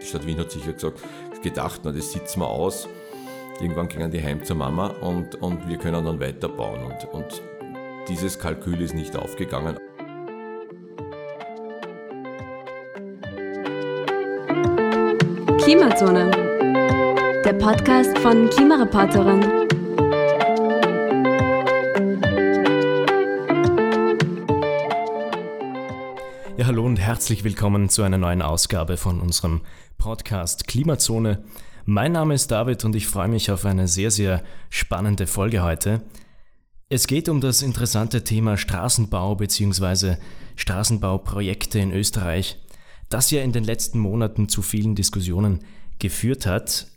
Die Stadt Wien hat sicher gesagt, gedacht, na, das sitzen wir aus. Irgendwann gingen die heim zur Mama und, und wir können dann weiterbauen. Und, und dieses Kalkül ist nicht aufgegangen. Klimazone, der Podcast von Klimareporterin. Herzlich willkommen zu einer neuen Ausgabe von unserem Podcast Klimazone. Mein Name ist David und ich freue mich auf eine sehr, sehr spannende Folge heute. Es geht um das interessante Thema Straßenbau bzw. Straßenbauprojekte in Österreich, das ja in den letzten Monaten zu vielen Diskussionen geführt hat.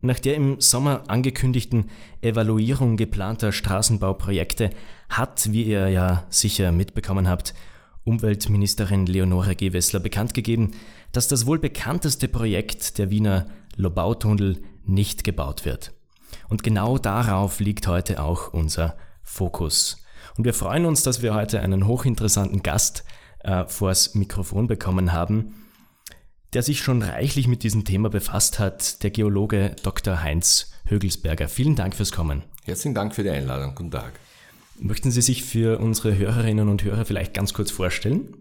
Nach der im Sommer angekündigten Evaluierung geplanter Straßenbauprojekte hat, wie ihr ja sicher mitbekommen habt, Umweltministerin Leonore Gewessler bekannt gegeben, dass das wohl bekannteste Projekt der Wiener Lobautunnel nicht gebaut wird. Und genau darauf liegt heute auch unser Fokus. Und wir freuen uns, dass wir heute einen hochinteressanten Gast äh, vors Mikrofon bekommen haben, der sich schon reichlich mit diesem Thema befasst hat, der Geologe Dr. Heinz Högelsberger. Vielen Dank fürs Kommen. Herzlichen Dank für die Einladung. Guten Tag. Möchten Sie sich für unsere Hörerinnen und Hörer vielleicht ganz kurz vorstellen?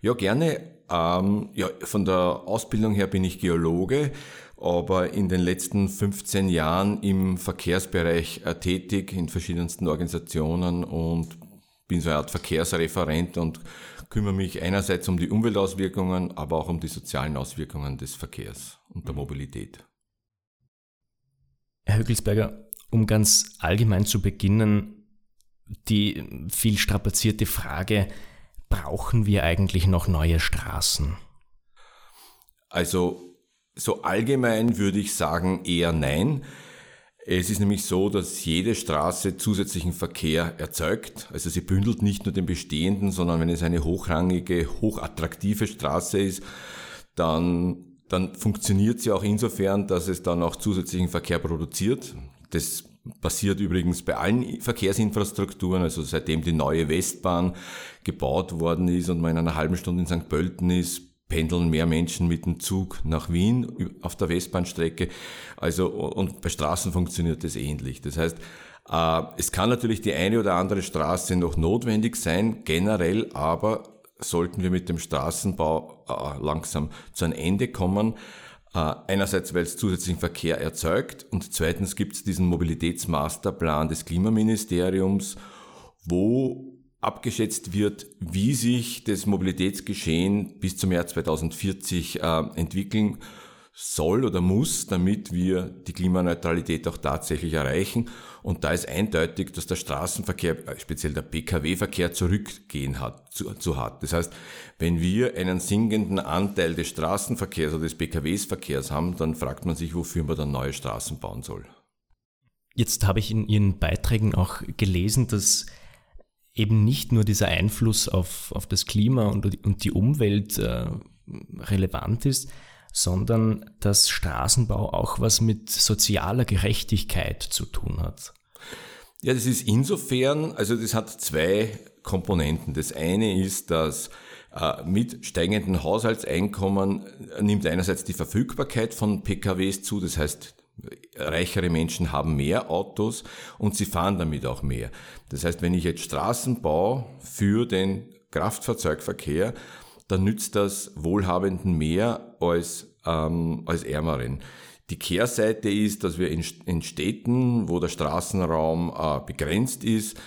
Ja, gerne. Ähm, ja, von der Ausbildung her bin ich Geologe, aber in den letzten 15 Jahren im Verkehrsbereich äh, tätig, in verschiedensten Organisationen und bin so eine Art Verkehrsreferent und kümmere mich einerseits um die Umweltauswirkungen, aber auch um die sozialen Auswirkungen des Verkehrs und der Mobilität. Herr Högelsberger, um ganz allgemein zu beginnen, die viel strapazierte Frage, brauchen wir eigentlich noch neue Straßen? Also so allgemein würde ich sagen eher nein. Es ist nämlich so, dass jede Straße zusätzlichen Verkehr erzeugt. Also sie bündelt nicht nur den bestehenden, sondern wenn es eine hochrangige, hochattraktive Straße ist, dann, dann funktioniert sie auch insofern, dass es dann auch zusätzlichen Verkehr produziert. Das passiert übrigens bei allen Verkehrsinfrastrukturen, also seitdem die neue Westbahn gebaut worden ist und man in einer halben Stunde in St. Pölten ist, pendeln mehr Menschen mit dem Zug nach Wien auf der Westbahnstrecke. Also, und bei Straßen funktioniert das ähnlich. Das heißt, äh, es kann natürlich die eine oder andere Straße noch notwendig sein, generell aber sollten wir mit dem Straßenbau äh, langsam zu einem Ende kommen. Äh, einerseits, weil es zusätzlichen Verkehr erzeugt und zweitens gibt es diesen Mobilitätsmasterplan des Klimaministeriums, wo abgeschätzt wird, wie sich das Mobilitätsgeschehen bis zum Jahr 2040 äh, entwickeln soll oder muss, damit wir die Klimaneutralität auch tatsächlich erreichen. Und da ist eindeutig, dass der Straßenverkehr, äh, speziell der Pkw-Verkehr, zurückgehen hat, zu, zu hat. Das heißt, wenn wir einen sinkenden Anteil des Straßenverkehrs oder des Pkw-Verkehrs haben, dann fragt man sich, wofür man dann neue Straßen bauen soll. Jetzt habe ich in Ihren Beiträgen auch gelesen, dass eben nicht nur dieser Einfluss auf, auf das Klima und, und die Umwelt äh, relevant ist, sondern dass Straßenbau auch was mit sozialer Gerechtigkeit zu tun hat. Ja, das ist insofern, also das hat zwei Komponenten. Das eine ist, dass äh, mit steigenden Haushaltseinkommen nimmt einerseits die Verfügbarkeit von PKWs zu, das heißt reichere Menschen haben mehr Autos und sie fahren damit auch mehr. Das heißt, wenn ich jetzt Straßen baue für den Kraftfahrzeugverkehr, dann nützt das Wohlhabenden mehr als, ähm, als Ärmeren. Die Kehrseite ist, dass wir in, in Städten, wo der Straßenraum äh, begrenzt ist,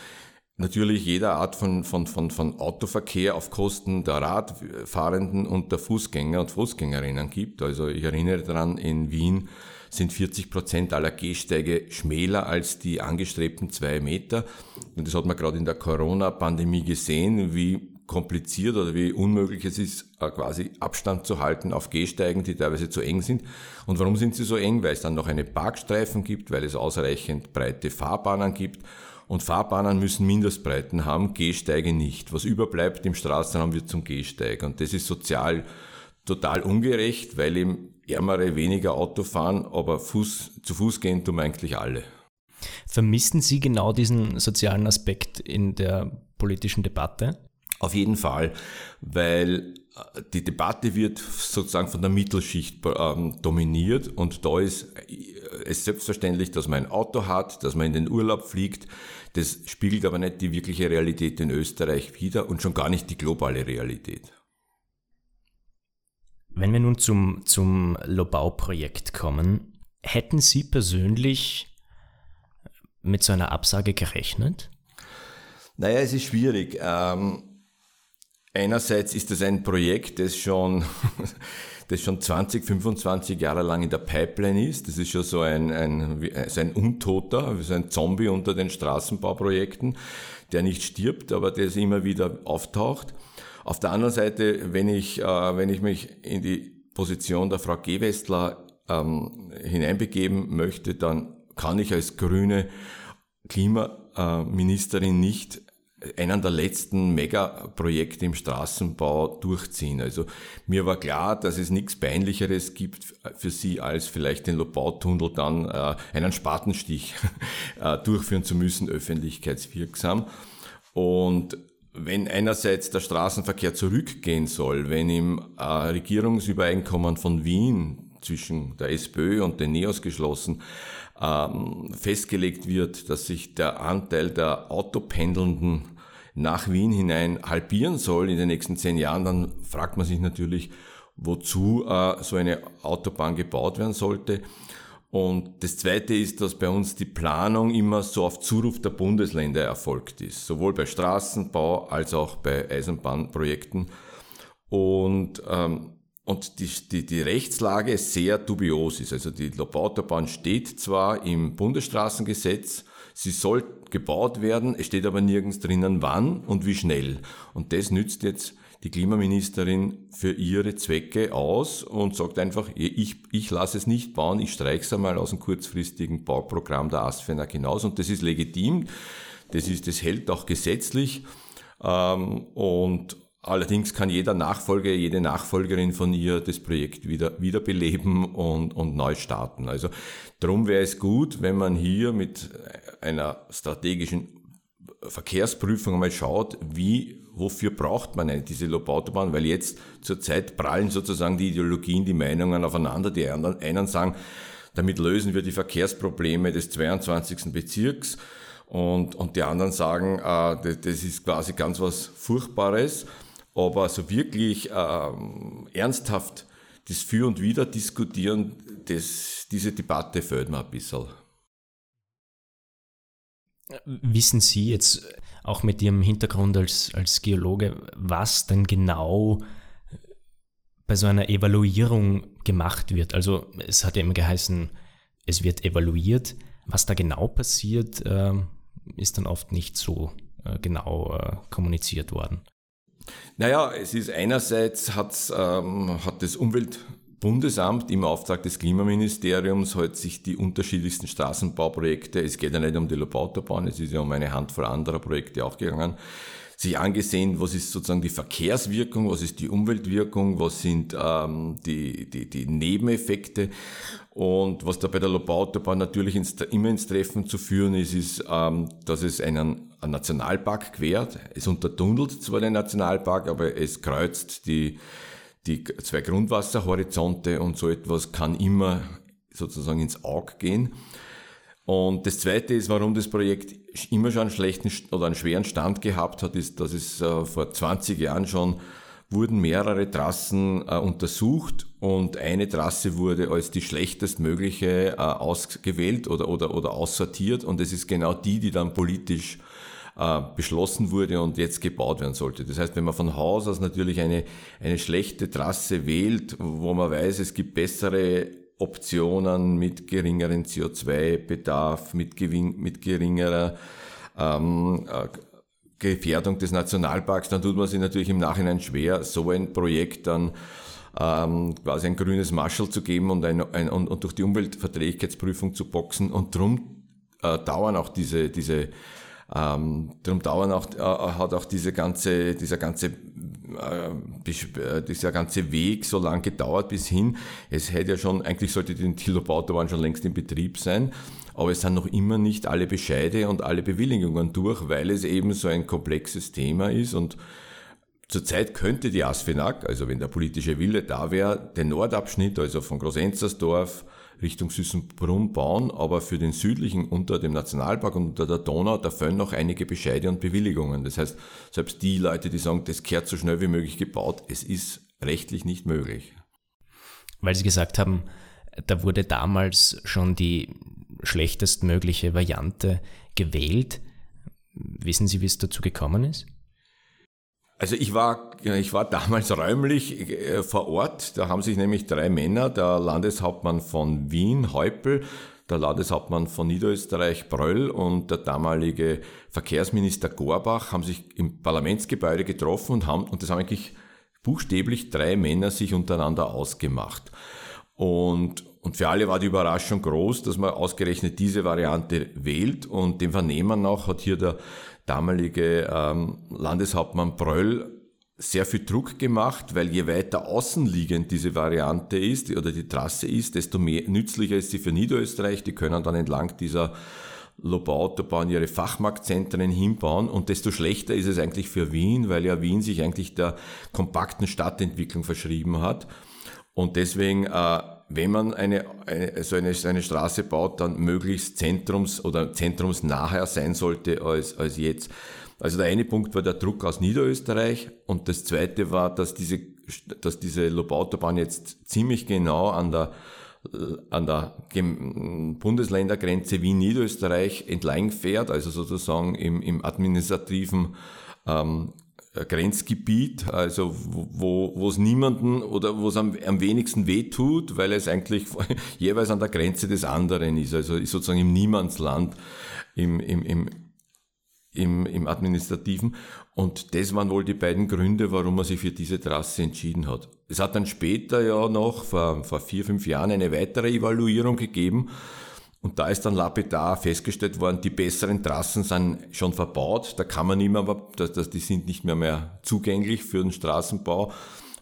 natürlich jeder Art von, von, von, von Autoverkehr auf Kosten der Radfahrenden und der Fußgänger und Fußgängerinnen gibt. Also ich erinnere daran, in Wien sind 40 Prozent aller Gehsteige schmäler als die angestrebten zwei Meter. Und das hat man gerade in der Corona-Pandemie gesehen, wie kompliziert oder wie unmöglich es ist, äh, quasi Abstand zu halten auf Gehsteigen, die teilweise zu eng sind. Und warum sind sie so eng? Weil es dann noch eine Parkstreifen gibt, weil es ausreichend breite Fahrbahnen gibt. Und Fahrbahnen müssen Mindestbreiten haben, Gehsteige nicht. Was überbleibt im Straßenraum wird zum Gehsteig. Und das ist sozial total ungerecht, weil eben Ärmere weniger Auto fahren, aber Fuß, zu Fuß gehen tun eigentlich alle. Vermissen Sie genau diesen sozialen Aspekt in der politischen Debatte? Auf jeden Fall, weil die Debatte wird sozusagen von der Mittelschicht ähm, dominiert und da ist es selbstverständlich, dass man ein Auto hat, dass man in den Urlaub fliegt. Das spiegelt aber nicht die wirkliche Realität in Österreich wider und schon gar nicht die globale Realität. Wenn wir nun zum, zum Lobau-Projekt kommen, hätten Sie persönlich mit so einer Absage gerechnet? Naja, es ist schwierig. Ähm, einerseits ist das ein Projekt, das schon, das schon 20, 25 Jahre lang in der Pipeline ist. Das ist schon so ein, ein, so ein Untoter, so ein Zombie unter den Straßenbauprojekten, der nicht stirbt, aber der immer wieder auftaucht. Auf der anderen Seite, wenn ich, äh, wenn ich mich in die Position der Frau Gewestler ähm, hineinbegeben möchte, dann kann ich als grüne Klimaministerin nicht einen der letzten Megaprojekte im Straßenbau durchziehen. Also mir war klar, dass es nichts Peinlicheres gibt für Sie, als vielleicht den Lobautunnel dann äh, einen Spatenstich äh, durchführen zu müssen, öffentlichkeitswirksam. Und wenn einerseits der Straßenverkehr zurückgehen soll, wenn im äh, Regierungsübereinkommen von Wien zwischen der SPÖ und den NEOS geschlossen ähm, festgelegt wird, dass sich der Anteil der Autopendelnden nach Wien hinein halbieren soll in den nächsten zehn Jahren, dann fragt man sich natürlich, wozu äh, so eine Autobahn gebaut werden sollte. Und das Zweite ist, dass bei uns die Planung immer so auf Zuruf der Bundesländer erfolgt ist, sowohl bei Straßenbau als auch bei Eisenbahnprojekten. Und, ähm, und die, die, die Rechtslage sehr dubios ist. Also die Lobautobahn steht zwar im Bundesstraßengesetz, sie soll gebaut werden, es steht aber nirgends drinnen, wann und wie schnell. Und das nützt jetzt die Klimaministerin für ihre Zwecke aus und sagt einfach, ich, ich lasse es nicht bauen, ich streiche es einmal aus dem kurzfristigen Bauprogramm der ASFENAG hinaus und das ist legitim, das, ist, das hält auch gesetzlich ähm, und allerdings kann jeder Nachfolger, jede Nachfolgerin von ihr das Projekt wieder wiederbeleben und, und neu starten. Also darum wäre es gut, wenn man hier mit einer strategischen Verkehrsprüfung einmal schaut, wie wofür braucht man eine, diese Lobautobahn? Weil jetzt zurzeit prallen sozusagen die Ideologien, die Meinungen aufeinander. Die einen sagen, damit lösen wir die Verkehrsprobleme des 22. Bezirks. Und, und die anderen sagen, äh, das ist quasi ganz was Furchtbares. Aber so wirklich äh, ernsthaft das Für und Wider diskutieren, das, diese Debatte fällt mir ein bisschen. Wissen Sie jetzt auch mit Ihrem Hintergrund als, als Geologe, was denn genau bei so einer Evaluierung gemacht wird? Also es hat ja immer geheißen, es wird evaluiert. Was da genau passiert, äh, ist dann oft nicht so äh, genau äh, kommuniziert worden. Naja, es ist einerseits hat's, ähm, hat das Umwelt Bundesamt im Auftrag des Klimaministeriums hat sich die unterschiedlichsten Straßenbauprojekte, es geht ja nicht um die Lobautobahn, es ist ja um eine Handvoll anderer Projekte auch gegangen, sich angesehen, was ist sozusagen die Verkehrswirkung, was ist die Umweltwirkung, was sind ähm, die, die, die Nebeneffekte. Und was da bei der Lobautobahn natürlich ins, immer ins Treffen zu führen ist, ist, ähm, dass es einen, einen Nationalpark quert. Es untertunnelt zwar den Nationalpark, aber es kreuzt die die zwei Grundwasserhorizonte und so etwas kann immer sozusagen ins Auge gehen. Und das Zweite ist, warum das Projekt immer schon einen schlechten oder einen schweren Stand gehabt hat, ist, dass es äh, vor 20 Jahren schon wurden mehrere Trassen äh, untersucht und eine Trasse wurde als die schlechtestmögliche äh, ausgewählt oder, oder, oder aussortiert und es ist genau die, die dann politisch äh, beschlossen wurde und jetzt gebaut werden sollte. Das heißt, wenn man von Haus aus natürlich eine, eine schlechte Trasse wählt, wo man weiß, es gibt bessere Optionen mit geringeren CO2-Bedarf, mit, mit geringerer ähm, äh, Gefährdung des Nationalparks, dann tut man sich natürlich im Nachhinein schwer, so ein Projekt dann ähm, quasi ein grünes Marschall zu geben und, ein, ein, und, und durch die Umweltverträglichkeitsprüfung zu boxen. Und darum äh, dauern auch diese, diese ähm, darum dauern auch, äh, hat auch diese ganze, dieser ganze äh, dieser ganze Weg so lang gedauert bis hin. Es hätte ja schon, eigentlich sollte die Tilobautobahn schon längst in Betrieb sein, aber es sind noch immer nicht alle Bescheide und alle Bewilligungen durch, weil es eben so ein komplexes Thema ist und Zurzeit könnte die Asfinag, also wenn der politische Wille da wäre, den Nordabschnitt, also von Großenzersdorf Richtung Süßenbrunn bauen, aber für den südlichen unter dem Nationalpark und unter der Donau, da fehlen noch einige Bescheide und Bewilligungen. Das heißt, selbst die Leute, die sagen, das kehrt so schnell wie möglich gebaut, es ist rechtlich nicht möglich. Weil Sie gesagt haben, da wurde damals schon die schlechtestmögliche Variante gewählt. Wissen Sie, wie es dazu gekommen ist? Also ich war, ich war damals räumlich äh, vor Ort. Da haben sich nämlich drei Männer, der Landeshauptmann von Wien, Heupel, der Landeshauptmann von Niederösterreich, Bröll und der damalige Verkehrsminister Gorbach haben sich im Parlamentsgebäude getroffen und haben, und das haben eigentlich buchstäblich drei Männer sich untereinander ausgemacht. Und, und für alle war die Überraschung groß, dass man ausgerechnet diese Variante wählt. Und dem Vernehmen nach hat hier der damalige ähm, Landeshauptmann Bröll sehr viel Druck gemacht, weil je weiter außenliegend diese Variante ist oder die Trasse ist, desto mehr nützlicher ist sie für Niederösterreich. Die können dann entlang dieser Lobau-Autobahn ihre Fachmarktzentren hinbauen und desto schlechter ist es eigentlich für Wien, weil ja Wien sich eigentlich der kompakten Stadtentwicklung verschrieben hat. Und deswegen, äh, wenn man eine, eine, so eine, eine Straße baut, dann möglichst zentrums- oder zentrumsnaher sein sollte als, als jetzt. Also der eine Punkt war der Druck aus Niederösterreich und das zweite war, dass diese, dass diese Lobautobahn jetzt ziemlich genau an der, an der Bundesländergrenze Wien-Niederösterreich entlang fährt, also sozusagen im, im administrativen ähm, äh, Grenzgebiet, also wo, es niemanden oder wo es am, am wenigsten weh tut, weil es eigentlich jeweils an der Grenze des anderen ist, also ist sozusagen im Niemandsland, im, im, im, im, im Administrativen. Und das waren wohl die beiden Gründe, warum man sich für diese Trasse entschieden hat. Es hat dann später ja noch, vor, vor vier, fünf Jahren, eine weitere Evaluierung gegeben, und da ist dann lapidar festgestellt worden, die besseren Trassen sind schon verbaut. Da kann man nicht mehr, die sind nicht mehr, mehr zugänglich für den Straßenbau.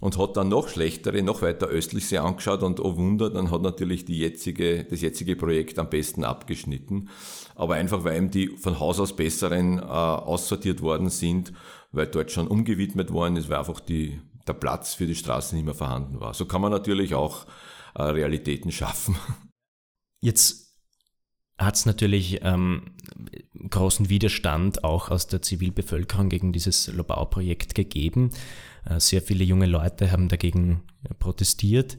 Und hat dann noch schlechtere, noch weiter östlich sich angeschaut und oh Wunder, dann hat natürlich die jetzige, das jetzige Projekt am besten abgeschnitten. Aber einfach, weil eben die von Haus aus besseren äh, aussortiert worden sind, weil dort schon umgewidmet worden ist, weil einfach die, der Platz für die Straßen nicht mehr vorhanden war. So kann man natürlich auch äh, Realitäten schaffen. Jetzt hat es natürlich ähm, großen Widerstand auch aus der Zivilbevölkerung gegen dieses Lobau-Projekt gegeben. Äh, sehr viele junge Leute haben dagegen äh, protestiert.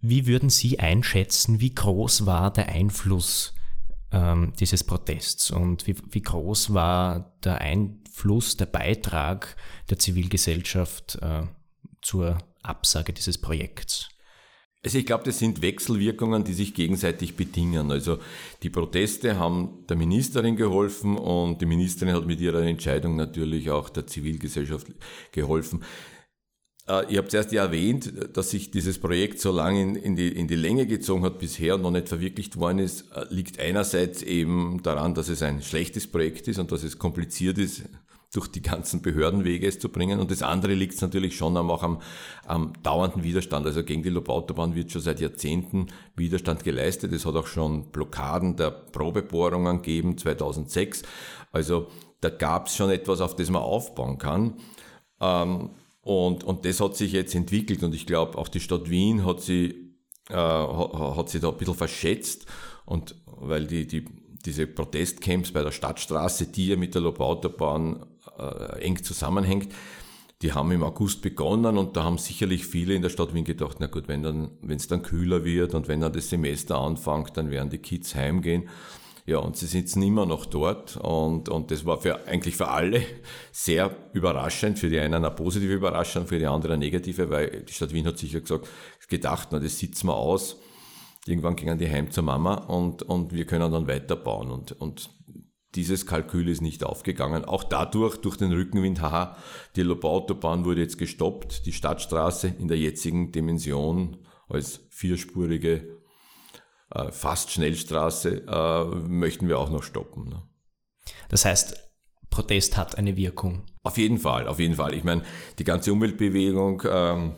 Wie würden Sie einschätzen, wie groß war der Einfluss ähm, dieses Protests und wie, wie, groß war der Einfluss, der Beitrag der Zivilgesellschaft äh, zur Absage dieses Projekts? Also ich glaube, das sind Wechselwirkungen, die sich gegenseitig bedingen. Also die Proteste haben der Ministerin geholfen und die Ministerin hat mit ihrer Entscheidung natürlich auch der Zivilgesellschaft geholfen. Äh, ich habe zuerst ja erwähnt, dass sich dieses Projekt so lange in, in, die, in die Länge gezogen hat bisher und noch nicht verwirklicht worden ist, äh, liegt einerseits eben daran, dass es ein schlechtes Projekt ist und dass es kompliziert ist, durch die ganzen Behördenwege es zu bringen. Und das andere liegt natürlich schon auch am, am dauernden Widerstand. Also gegen die Lobautobahn wird schon seit Jahrzehnten Widerstand geleistet. Es hat auch schon Blockaden der Probebohrungen gegeben, 2006. Also da gab es schon etwas, auf das man aufbauen kann. Ähm, und, und das hat sich jetzt entwickelt. Und ich glaube, auch die Stadt Wien hat sie, äh, hat sie da ein bisschen verschätzt. Und weil die, die, diese Protestcamps bei der Stadtstraße, die ja mit der Lobautobahn äh, eng zusammenhängt. Die haben im August begonnen und da haben sicherlich viele in der Stadt Wien gedacht, na gut, wenn dann, wenn es dann kühler wird und wenn dann das Semester anfängt, dann werden die Kids heimgehen. Ja, und sie sitzen immer noch dort und, und das war für, eigentlich für alle sehr überraschend, für die einen eine positive Überraschung, für die anderen eine negative, weil die Stadt Wien hat sicher gesagt, gedacht, na, das sitzen wir aus. Irgendwann gingen die heim zur Mama und, und wir können dann weiterbauen und, und dieses Kalkül ist nicht aufgegangen. Auch dadurch, durch den Rückenwind, haha, die Lobautobahn wurde jetzt gestoppt, die Stadtstraße in der jetzigen Dimension als vierspurige, äh, fast Schnellstraße, äh, möchten wir auch noch stoppen. Ne? Das heißt, Protest hat eine Wirkung. Auf jeden Fall, auf jeden Fall. Ich meine, die ganze Umweltbewegung ähm,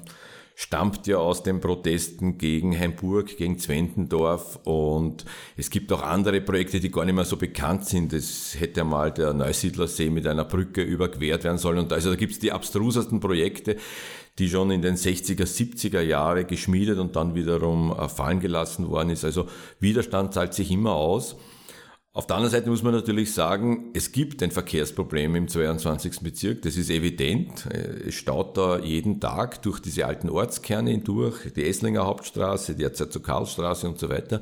stammt ja aus den Protesten gegen Heimburg, gegen Zwentendorf und es gibt auch andere Projekte, die gar nicht mehr so bekannt sind. Es hätte mal der Neusiedlersee mit einer Brücke überquert werden sollen und also da gibt es die abstrusesten Projekte, die schon in den 60er, 70er Jahre geschmiedet und dann wiederum äh, fallen gelassen worden ist. Also Widerstand zahlt sich immer aus. Auf der anderen Seite muss man natürlich sagen, es gibt ein Verkehrsproblem im 22. Bezirk, das ist evident. Es staut da jeden Tag durch diese alten Ortskerne hindurch, die Esslinger Hauptstraße, die Erzherzog Karlstraße und so weiter.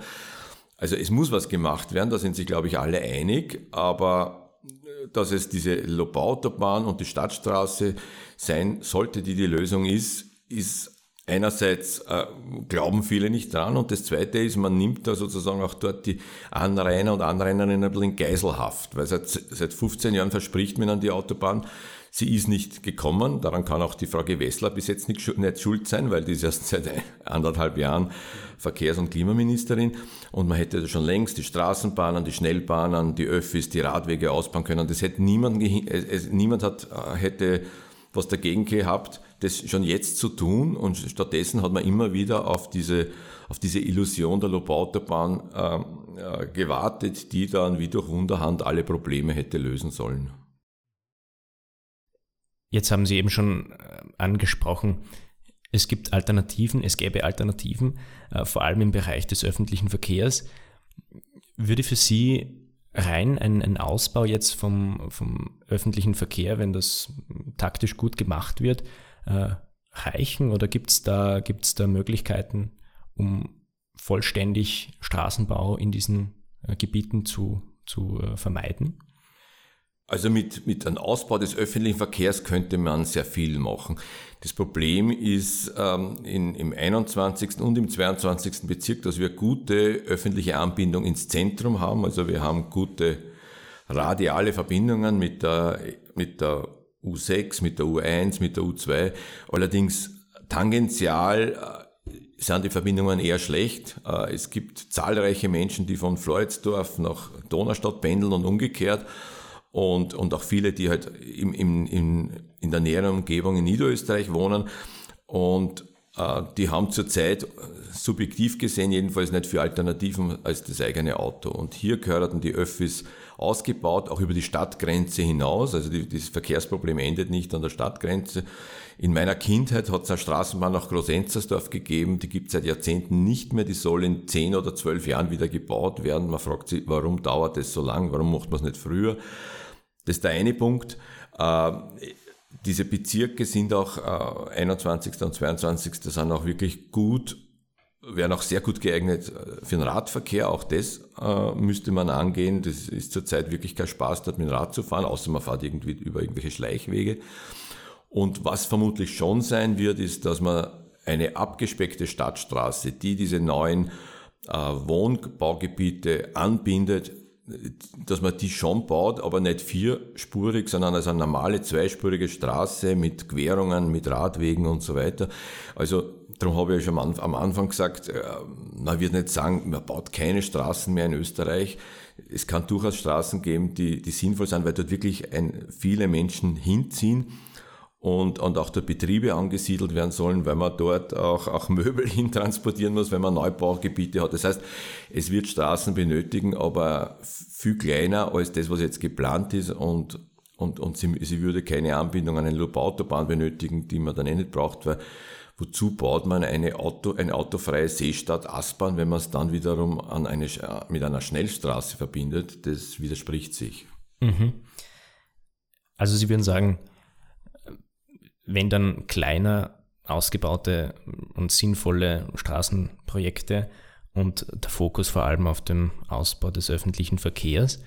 Also es muss was gemacht werden, da sind sich, glaube ich, alle einig, aber äh, dass es diese Lobautobahn und die Stadtstraße sein sollte, die die Lösung ist, ist Einerseits äh, glauben viele nicht dran und das Zweite ist, man nimmt da sozusagen auch dort die Anrainer und Anrainerinnen ein bisschen Geiselhaft, weil seit, seit 15 Jahren verspricht man an die Autobahn, sie ist nicht gekommen. Daran kann auch die Frau Gewessler bis jetzt nicht, nicht schuld sein, weil die ist erst seit anderthalb Jahren Verkehrs- und Klimaministerin und man hätte schon längst die Straßenbahnen, die Schnellbahnen, die Öffis, die Radwege ausbauen können. Das hätte niemand, niemand hat, äh, hätte was dagegen gehabt, das schon jetzt zu tun und stattdessen hat man immer wieder auf diese, auf diese Illusion der Lobautobahn äh, äh, gewartet, die dann wie durch Wunderhand alle Probleme hätte lösen sollen. Jetzt haben Sie eben schon äh, angesprochen, es gibt Alternativen, es gäbe Alternativen, äh, vor allem im Bereich des öffentlichen Verkehrs. Würde für Sie rein ein, ein Ausbau jetzt vom, vom öffentlichen Verkehr, wenn das taktisch gut gemacht wird, äh, reichen oder gibt es da, gibt's da Möglichkeiten, um vollständig Straßenbau in diesen äh, Gebieten zu, zu äh, vermeiden? Also mit, mit einem Ausbau des öffentlichen Verkehrs könnte man sehr viel machen. Das Problem ist ähm, in, im 21. und im 22. Bezirk, dass wir gute öffentliche Anbindung ins Zentrum haben. Also wir haben gute radiale Verbindungen mit der, mit der U6, mit der U1, mit der U2. Allerdings tangential äh, sind die Verbindungen eher schlecht. Äh, es gibt zahlreiche Menschen, die von Floridsdorf nach Donaustadt pendeln und umgekehrt. Und, und auch viele, die halt im, im, im, in der näheren Umgebung in Niederösterreich wohnen. Und äh, die haben zurzeit subjektiv gesehen jedenfalls nicht für Alternativen als das eigene Auto. Und hier gehören die Öffis ausgebaut, auch über die Stadtgrenze hinaus. Also die, das Verkehrsproblem endet nicht an der Stadtgrenze. In meiner Kindheit hat es eine Straßenbahn nach Großenzersdorf gegeben, die gibt es seit Jahrzehnten nicht mehr, die soll in zehn oder zwölf Jahren wieder gebaut werden. Man fragt sich, warum dauert das so lang, warum macht man es nicht früher? Das ist der eine Punkt. Äh, diese Bezirke sind auch äh, 21. und 22. sind auch wirklich gut wären auch sehr gut geeignet äh, für den Radverkehr. Auch das äh, müsste man angehen. Das ist zurzeit wirklich kein Spaß, dort mit dem Rad zu fahren, außer man fährt irgendwie über irgendwelche Schleichwege. Und was vermutlich schon sein wird, ist, dass man eine abgespeckte Stadtstraße, die diese neuen äh, Wohnbaugebiete anbindet, dass man die schon baut, aber nicht vierspurig, sondern als eine normale zweispurige Straße mit Querungen, mit Radwegen und so weiter. Also Darum habe ich schon am Anfang gesagt, äh, man wird nicht sagen, man baut keine Straßen mehr in Österreich. Es kann durchaus Straßen geben, die, die sinnvoll sind, weil dort wirklich ein, viele Menschen hinziehen und, und auch dort Betriebe angesiedelt werden sollen, weil man dort auch, auch Möbel hintransportieren muss, wenn man Neubaugebiete hat. Das heißt, es wird Straßen benötigen, aber viel kleiner als das, was jetzt geplant ist und, und, und sie, sie würde keine Anbindung an eine Lobautobahn benötigen, die man dann eh nicht braucht, weil Wozu baut man eine, Auto, eine autofreie Seestadt Aspern, wenn man es dann wiederum an eine, mit einer Schnellstraße verbindet? Das widerspricht sich. Mhm. Also Sie würden sagen, wenn dann kleiner ausgebaute und sinnvolle Straßenprojekte und der Fokus vor allem auf dem Ausbau des öffentlichen Verkehrs.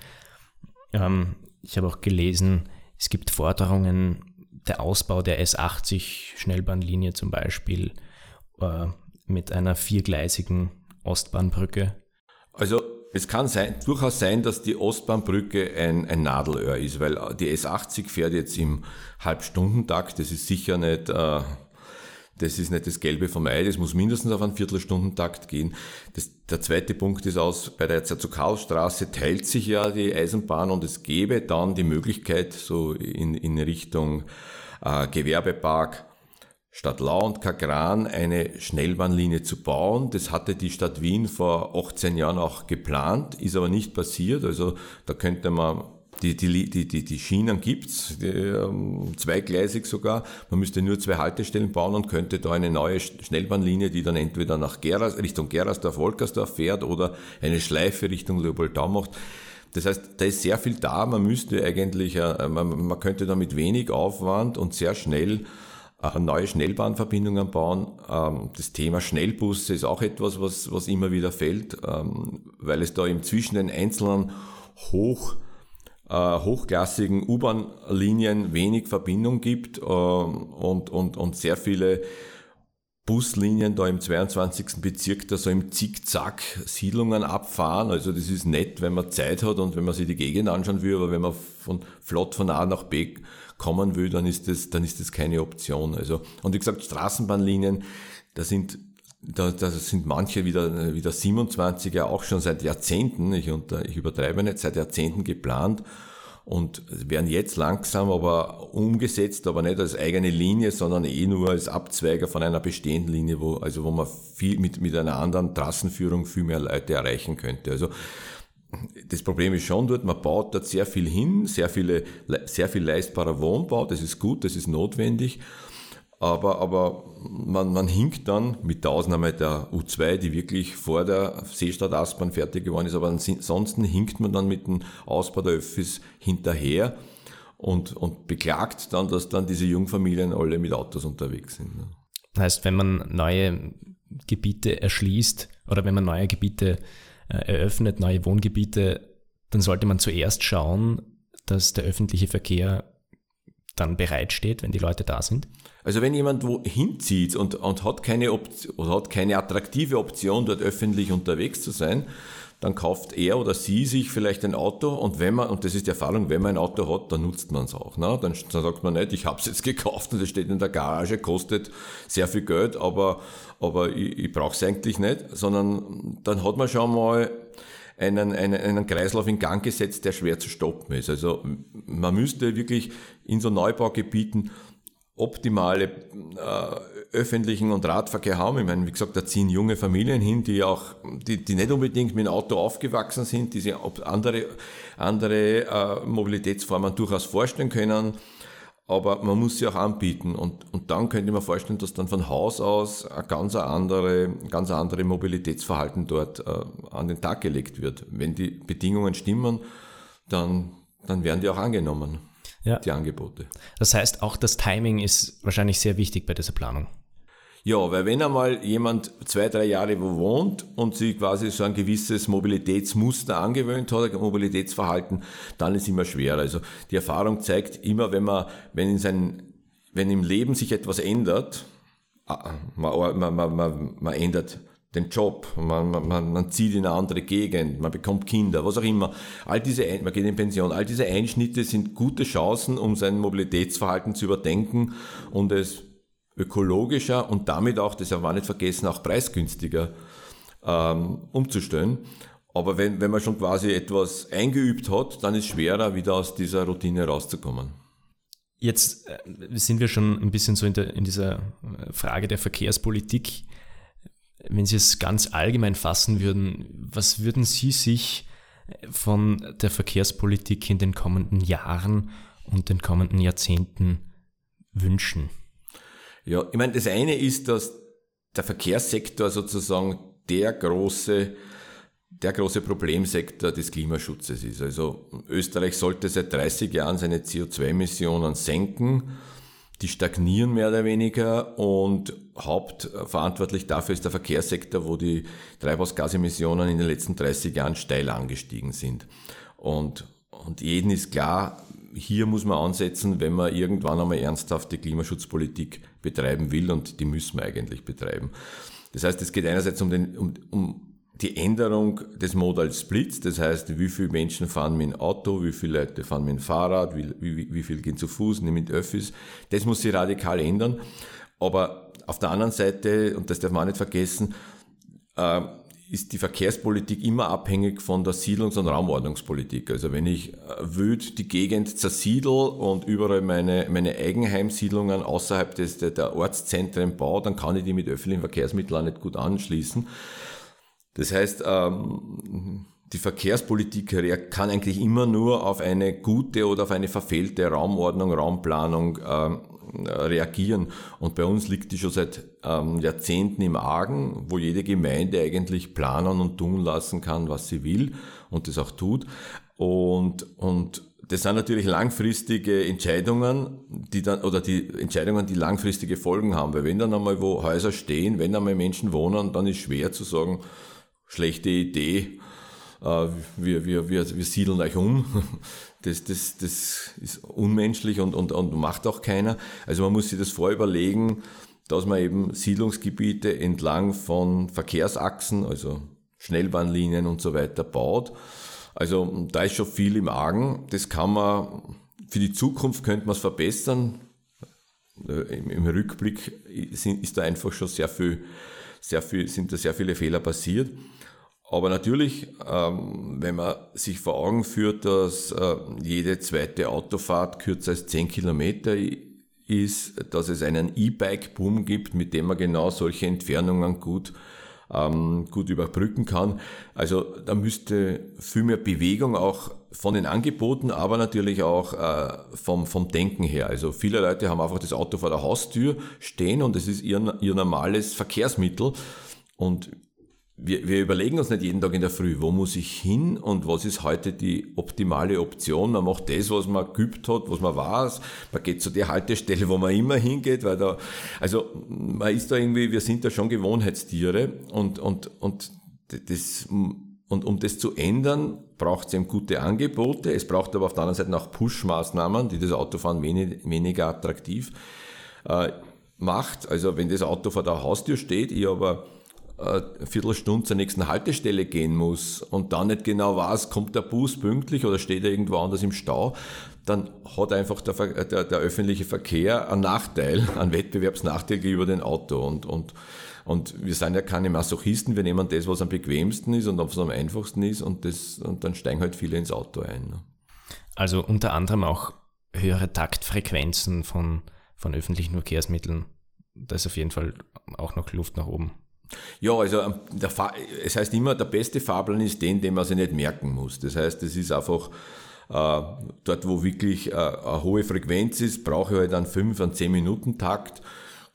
Ähm, ich habe auch gelesen, es gibt Forderungen der Ausbau der S80 Schnellbahnlinie zum Beispiel äh, mit einer viergleisigen Ostbahnbrücke? Also es kann sein, durchaus sein, dass die Ostbahnbrücke ein, ein Nadelöhr ist, weil die S80 fährt jetzt im Halbstundentakt. Das ist sicher nicht, äh, das ist nicht das Gelbe vom Ei. Das muss mindestens auf einen Viertelstundentakt gehen. Das, der zweite Punkt ist aus, bei der Zerzukalstraße teilt sich ja die Eisenbahn und es gäbe dann die Möglichkeit, so in, in Richtung äh, Gewerbepark, Stadt Lau und Kagran eine Schnellbahnlinie zu bauen. Das hatte die Stadt Wien vor 18 Jahren auch geplant, ist aber nicht passiert. Also da könnte man die, die, die, die, die Schienen gibt's, die, ähm, zweigleisig sogar. Man müsste nur zwei Haltestellen bauen und könnte da eine neue Schnellbahnlinie, die dann entweder nach Geras, Richtung Gerasdorf, Wolkersdorf fährt oder eine Schleife Richtung Leopoldau macht. Das heißt, da ist sehr viel da. Man müsste eigentlich, äh, man, man könnte da mit wenig Aufwand und sehr schnell neue Schnellbahnverbindungen bauen. Ähm, das Thema Schnellbusse ist auch etwas, was, was immer wieder fällt, ähm, weil es da eben zwischen den einzelnen hoch, äh, hochklassigen U-Bahn-Linien wenig Verbindung gibt ähm, und, und, und sehr viele Buslinien da im 22. Bezirk da so im Zickzack Siedlungen abfahren. Also das ist nett, wenn man Zeit hat und wenn man sich die Gegend anschauen will, aber wenn man von flott von A nach B kommen will, dann ist das, dann ist das keine Option. Also, und wie gesagt, Straßenbahnlinien, da sind da, da sind manche wieder, wieder 27er auch schon seit Jahrzehnten, ich, unter, ich übertreibe nicht, seit Jahrzehnten geplant und werden jetzt langsam aber umgesetzt, aber nicht als eigene Linie, sondern eh nur als Abzweiger von einer bestehenden Linie, wo, also wo man viel mit, mit einer anderen Trassenführung viel mehr Leute erreichen könnte. Also das Problem ist schon dort, man baut dort sehr viel hin, sehr, viele, sehr viel leistbarer Wohnbau, das ist gut, das ist notwendig, aber, aber man, man hinkt dann, mit der Ausnahme der U2, die wirklich vor der Seestadt Aspern fertig geworden ist, aber ansonsten hinkt man dann mit dem Ausbau der Öffis hinterher und, und beklagt dann, dass dann diese Jungfamilien alle mit Autos unterwegs sind. Ne? Heißt, wenn man neue Gebiete erschließt oder wenn man neue Gebiete äh, eröffnet, neue Wohngebiete, dann sollte man zuerst schauen, dass der öffentliche Verkehr dann bereitsteht, wenn die Leute da sind? Also wenn jemand wo hinzieht und, und hat, keine Option, oder hat keine attraktive Option, dort öffentlich unterwegs zu sein, dann kauft er oder sie sich vielleicht ein Auto und wenn man, und das ist die Erfahrung, wenn man ein Auto hat, dann nutzt man es auch. Ne? Dann, dann sagt man nicht, ich habe es jetzt gekauft und es steht in der Garage, kostet sehr viel Geld, aber, aber ich, ich brauche es eigentlich nicht, sondern dann hat man schon mal einen, einen, einen Kreislauf in Gang gesetzt, der schwer zu stoppen ist. Also man müsste wirklich in so Neubaugebieten optimale äh, öffentlichen und Radverkehr haben. Ich meine, wie gesagt, da ziehen junge Familien hin, die auch, die, die nicht unbedingt mit dem Auto aufgewachsen sind, die sich andere, andere äh, Mobilitätsformen durchaus vorstellen können. Aber man muss sie auch anbieten und, und dann könnte man vorstellen, dass dann von Haus aus ein ganz andere, ganz andere Mobilitätsverhalten dort äh, an den Tag gelegt wird. Wenn die Bedingungen stimmen, dann, dann werden die auch angenommen ja. die Angebote. Das heißt, auch das Timing ist wahrscheinlich sehr wichtig bei dieser Planung. Ja, weil wenn einmal jemand zwei, drei Jahre wo wohnt und sich quasi so ein gewisses Mobilitätsmuster angewöhnt hat, ein Mobilitätsverhalten, dann ist es immer schwer. Also die Erfahrung zeigt immer, wenn man, wenn in sein, wenn im Leben sich etwas ändert, ah, man, man, man, man ändert den Job, man, man, man zieht in eine andere Gegend, man bekommt Kinder, was auch immer. All diese, man geht in Pension, all diese Einschnitte sind gute Chancen, um sein Mobilitätsverhalten zu überdenken und es ökologischer und damit auch, das haben wir nicht vergessen, auch preisgünstiger ähm, umzustellen. Aber wenn, wenn man schon quasi etwas eingeübt hat, dann ist es schwerer, wieder aus dieser Routine rauszukommen. Jetzt äh, sind wir schon ein bisschen so in, der, in dieser äh, Frage der Verkehrspolitik wenn Sie es ganz allgemein fassen würden, was würden Sie sich von der Verkehrspolitik in den kommenden Jahren und den kommenden Jahrzehnten wünschen? Ja, ich meine, das eine ist, dass der Verkehrssektor sozusagen der große, der große Problemsektor des Klimaschutzes ist. Also Österreich sollte seit 30 Jahren seine CO2-Emissionen senken die stagnieren mehr oder weniger und hauptverantwortlich dafür ist der Verkehrssektor, wo die Treibhausgasemissionen in den letzten 30 Jahren steil angestiegen sind. Und, und jeden ist klar, hier muss man ansetzen, wenn man irgendwann einmal ernsthafte Klimaschutzpolitik betreiben will und die müssen wir eigentlich betreiben. Das heißt, es geht einerseits um, den, um, um die Änderung des Modal Splits, das heißt, wie viele Menschen fahren mit dem Auto, wie viele Leute fahren mit dem Fahrrad, wie, wie, wie viel gehen zu Fuß, nicht mit Öffis, das muss sich radikal ändern. Aber auf der anderen Seite, und das darf man auch nicht vergessen, äh, ist die Verkehrspolitik immer abhängig von der Siedlungs- und Raumordnungspolitik. Also wenn ich äh, wüt die Gegend zersiedel und überall meine, meine Eigenheimsiedlungen außerhalb des, der, der Ortszentren baue, dann kann ich die mit öffentlichen Verkehrsmitteln auch nicht gut anschließen. Das heißt, ähm, die Verkehrspolitik kann eigentlich immer nur auf eine gute oder auf eine verfehlte Raumordnung, Raumplanung ähm, reagieren. Und bei uns liegt die schon seit ähm, Jahrzehnten im Argen, wo jede Gemeinde eigentlich planen und tun lassen kann, was sie will und das auch tut. Und, und das sind natürlich langfristige Entscheidungen, die dann, oder die Entscheidungen, die langfristige Folgen haben. Weil wenn dann einmal wo Häuser stehen, wenn einmal Menschen wohnen, dann ist schwer zu sagen, schlechte Idee, äh, wir, wir, wir, wir siedeln euch um. Das, das, das ist unmenschlich und, und, und macht auch keiner. Also man muss sich das vorüberlegen, dass man eben Siedlungsgebiete entlang von Verkehrsachsen, also Schnellbahnlinien und so weiter baut. Also da ist schon viel im Argen. Das kann man, für die Zukunft könnte man es verbessern. Äh, Im, Im, Rückblick ist da einfach schon sehr viel, sehr viel, sind da sehr viele Fehler passiert. Aber natürlich, ähm, wenn man sich vor Augen führt, dass äh, jede zweite Autofahrt kürzer als 10 Kilometer ist, dass es einen E-Bike-Boom gibt, mit dem man genau solche Entfernungen gut, ähm, gut überbrücken kann. Also da müsste viel mehr Bewegung auch von den Angeboten, aber natürlich auch äh, vom, vom Denken her. Also viele Leute haben einfach das Auto vor der Haustür stehen und es ist ihr, ihr normales Verkehrsmittel. Und wir, wir überlegen uns nicht jeden Tag in der Früh, wo muss ich hin und was ist heute die optimale Option. Man macht das, was man geübt hat, was man weiß. Man geht zu der Haltestelle, wo man immer hingeht, weil da, also man ist da irgendwie, wir sind da schon Gewohnheitstiere und, und, und das, und um das zu ändern, braucht es eben gute Angebote. Es braucht aber auf der anderen Seite auch Push-Maßnahmen, die das Autofahren wenig, weniger attraktiv äh, macht. Also wenn das Auto vor der Haustür steht, ich aber eine Viertelstunde zur nächsten Haltestelle gehen muss und dann nicht genau weiß, kommt der Bus pünktlich oder steht er irgendwo anders im Stau, dann hat einfach der, der, der öffentliche Verkehr einen Nachteil, einen Wettbewerbsnachteil gegenüber dem Auto. Und, und, und wir sind ja keine Masochisten, wir nehmen das, was am bequemsten ist und was am einfachsten ist und, das, und dann steigen halt viele ins Auto ein. Ne? Also unter anderem auch höhere Taktfrequenzen von, von öffentlichen Verkehrsmitteln. Da ist auf jeden Fall auch noch Luft nach oben. Ja, also ähm, es heißt immer, der beste Fahrplan ist den, den man sich nicht merken muss. Das heißt, es ist einfach äh, dort, wo wirklich äh, eine hohe Frequenz ist, brauche ich halt einen 5, einen 10 Minuten Takt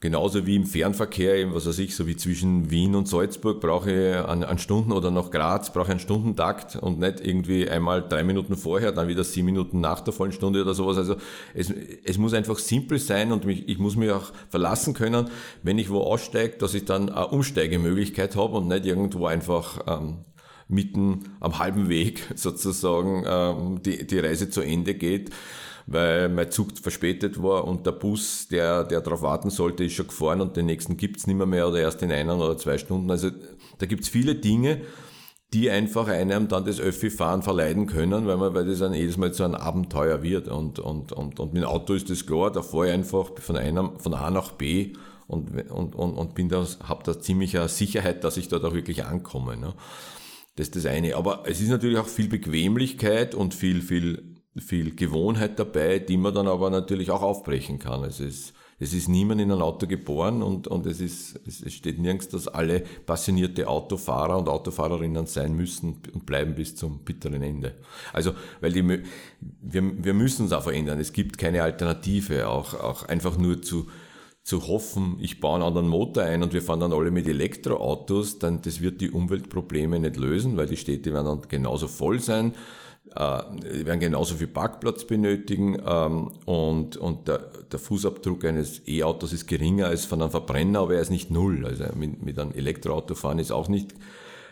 Genauso wie im Fernverkehr, eben, was weiß ich, so wie zwischen Wien und Salzburg brauche ich einen, einen Stunden oder nach Graz brauche ich einen Stundentakt und nicht irgendwie einmal drei Minuten vorher, dann wieder sieben Minuten nach der vollen Stunde oder sowas. Also es, es muss einfach simpel sein und mich, ich muss mich auch verlassen können, wenn ich wo aussteige, dass ich dann eine Umsteigemöglichkeit habe und nicht irgendwo einfach ähm, mitten am halben Weg sozusagen ähm, die, die Reise zu Ende geht weil mein Zug verspätet war und der Bus, der, der darauf warten sollte, ist schon gefahren und den nächsten gibt's nicht mehr, mehr oder erst in einer oder zwei Stunden. Also da gibt's viele Dinge, die einfach einem dann das Öffi-Fahren verleiden können, weil man, weil das dann jedes Mal zu einem Abenteuer wird. Und, und, und, und mit dem Auto ist das klar, da fahre ich einfach von einem, von A nach B und, und, und, und bin da, hab da ziemlich eine Sicherheit, dass ich dort auch wirklich ankomme. Ne? Das ist das eine. Aber es ist natürlich auch viel Bequemlichkeit und viel, viel viel Gewohnheit dabei, die man dann aber natürlich auch aufbrechen kann. Es ist, es ist niemand in ein Auto geboren und, und es, ist, es steht nirgends, dass alle passionierte Autofahrer und Autofahrerinnen sein müssen und bleiben bis zum bitteren Ende. Also, weil die, wir, wir müssen es auch verändern. Es gibt keine Alternative, auch, auch einfach nur zu, zu hoffen, ich baue einen anderen Motor ein und wir fahren dann alle mit Elektroautos, dann das wird die Umweltprobleme nicht lösen, weil die Städte werden dann genauso voll sein äh, wir werden genauso viel Parkplatz benötigen ähm, und, und der, der Fußabdruck eines E-Autos ist geringer als von einem Verbrenner, aber er ist nicht null. Also mit, mit einem Elektroauto fahren ist auch nicht,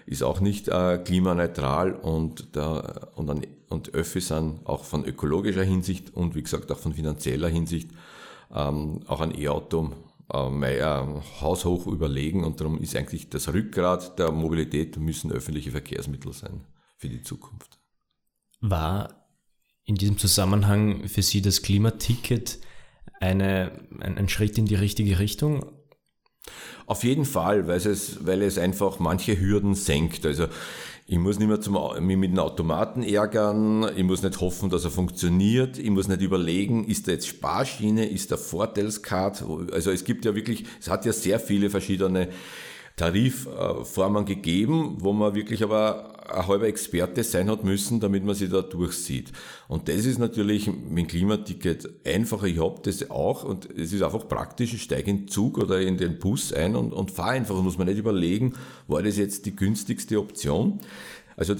ist auch nicht äh, klimaneutral und, der, und, an, und Öffi sind auch von ökologischer Hinsicht und wie gesagt auch von finanzieller Hinsicht ähm, auch ein E-Auto äh, äh, haushoch überlegen und darum ist eigentlich das Rückgrat der Mobilität müssen öffentliche Verkehrsmittel sein für die Zukunft. War in diesem Zusammenhang für Sie das Klimaticket eine, ein, ein Schritt in die richtige Richtung? Auf jeden Fall, weil es, weil es einfach manche Hürden senkt. Also ich muss nicht mehr zum, mich mit dem Automaten ärgern, ich muss nicht hoffen, dass er funktioniert, ich muss nicht überlegen, ist da jetzt Sparschiene, ist da Vorteilskart. Also es gibt ja wirklich, es hat ja sehr viele verschiedene Tarifformen gegeben, wo man wirklich aber ein halber Experte sein hat müssen, damit man sich da durchsieht. Und das ist natürlich mit dem Klimaticket einfacher. Ich habe das auch und es ist einfach praktisch. Ich steige in den Zug oder in den Bus ein und, und fahre einfach. Und muss man nicht überlegen, war das jetzt die günstigste Option. Also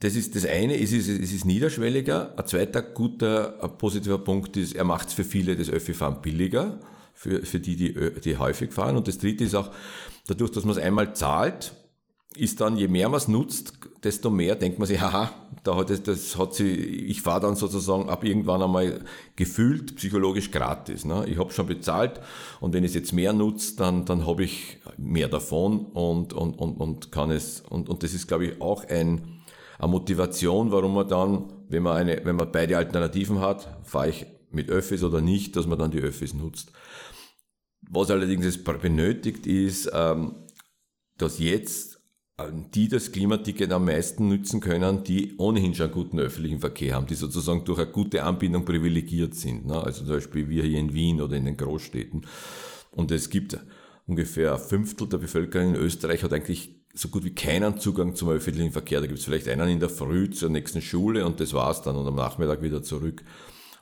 das ist das eine, es ist, es ist niederschwelliger. Ein zweiter guter, ein positiver Punkt ist, er macht es für viele das Öffi-Fahren billiger, für, für die, die, die häufig fahren. Und das dritte ist auch, dadurch, dass man es einmal zahlt, ist dann, je mehr man es nutzt, desto mehr denkt man sich, haha, da hat es, das hat sie, ich fahre dann sozusagen ab irgendwann einmal gefühlt psychologisch gratis. Ne? Ich habe schon bezahlt und wenn ich es jetzt mehr nutze, dann, dann habe ich mehr davon und, und, und, und kann es, und, und das ist, glaube ich, auch ein, eine Motivation, warum man dann, wenn man eine, wenn man beide Alternativen hat, fahre ich mit Öffis oder nicht, dass man dann die Öffis nutzt. Was allerdings benötigt ist, ähm, dass jetzt die das Klimaticket am meisten nützen können, die ohnehin schon einen guten öffentlichen Verkehr haben, die sozusagen durch eine gute Anbindung privilegiert sind. Ne? Also zum Beispiel wir hier in Wien oder in den Großstädten. Und es gibt ungefähr ein Fünftel der Bevölkerung in Österreich hat eigentlich so gut wie keinen Zugang zum öffentlichen Verkehr. Da gibt es vielleicht einen in der Früh zur nächsten Schule und das war's dann und am Nachmittag wieder zurück.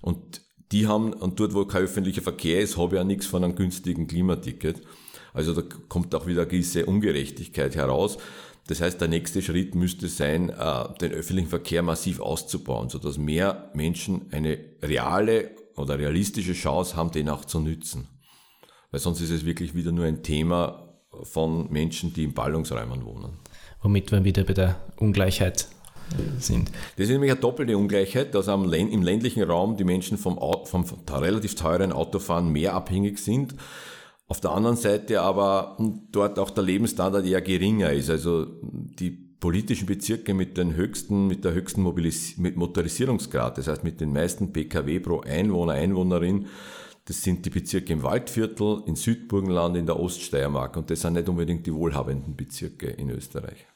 Und die haben, und dort wo kein öffentlicher Verkehr ist, habe ich ja nichts von einem günstigen Klimaticket. Also da kommt auch wieder eine gewisse Ungerechtigkeit heraus. Das heißt, der nächste Schritt müsste sein, äh, den öffentlichen Verkehr massiv auszubauen, sodass mehr Menschen eine reale oder realistische Chance haben, den auch zu nützen. Weil sonst ist es wirklich wieder nur ein Thema von Menschen, die in Ballungsräumen wohnen. Womit wir wieder bei der Ungleichheit sind. Das ist nämlich eine doppelte Ungleichheit, dass im ländlichen Raum die Menschen vom, vom relativ teuren Autofahren mehr abhängig sind auf der anderen Seite aber dort auch der Lebensstandard eher geringer ist. Also die politischen Bezirke mit den höchsten, mit der höchsten Mobilis mit Motorisierungsgrad, das heißt mit den meisten PKW pro Einwohner, Einwohnerin, das sind die Bezirke im Waldviertel, in Südburgenland, in der Oststeiermark und das sind nicht unbedingt die wohlhabenden Bezirke in Österreich.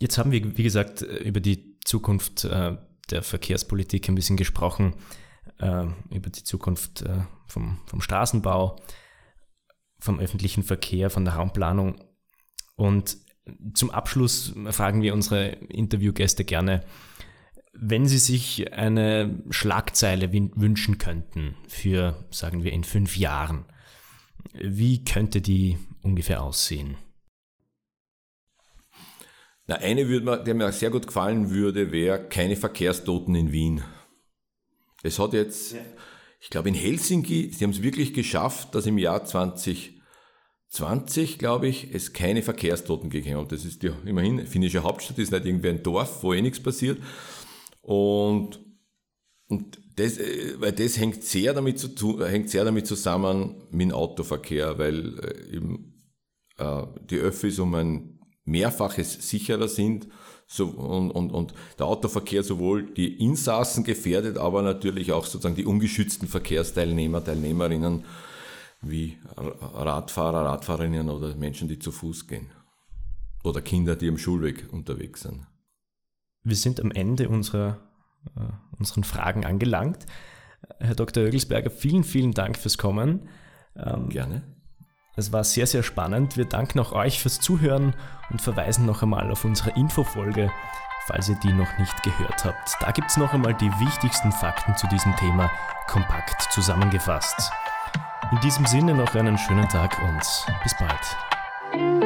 Jetzt haben wir, wie gesagt, über die Zukunft äh, der Verkehrspolitik ein bisschen gesprochen über die Zukunft äh, vom, vom Straßenbau, vom öffentlichen Verkehr, von der Raumplanung. Und zum Abschluss fragen wir unsere Interviewgäste gerne, wenn Sie sich eine Schlagzeile wünschen könnten für, sagen wir, in fünf Jahren, wie könnte die ungefähr aussehen? Na, eine, würde mir, die mir sehr gut gefallen würde, wäre keine Verkehrstoten in Wien. Es hat jetzt, ja. ich glaube in Helsinki, sie haben es wirklich geschafft, dass im Jahr 2020, glaube ich, es keine Verkehrstoten gegeben hat. Das ist die, immerhin, finnische Hauptstadt ist nicht irgendwie ein Dorf, wo eh nichts passiert. Und, und das, äh, weil das hängt sehr damit, zu, hängt sehr damit zusammen mit dem Autoverkehr, weil äh, eben, äh, die Öffis um ein Mehrfaches sicherer sind so, und, und, und der Autoverkehr sowohl die Insassen gefährdet, aber natürlich auch sozusagen die ungeschützten Verkehrsteilnehmer, Teilnehmerinnen wie Radfahrer, Radfahrerinnen oder Menschen, die zu Fuß gehen. Oder Kinder, die am Schulweg unterwegs sind. Wir sind am Ende unserer, äh, unseren Fragen angelangt. Herr Dr. Ögelsberger, vielen, vielen Dank fürs Kommen. Ähm, Gerne. Es war sehr, sehr spannend. Wir danken auch euch fürs Zuhören und verweisen noch einmal auf unsere Infofolge, falls ihr die noch nicht gehört habt. Da gibt es noch einmal die wichtigsten Fakten zu diesem Thema kompakt zusammengefasst. In diesem Sinne noch einen schönen Tag und bis bald.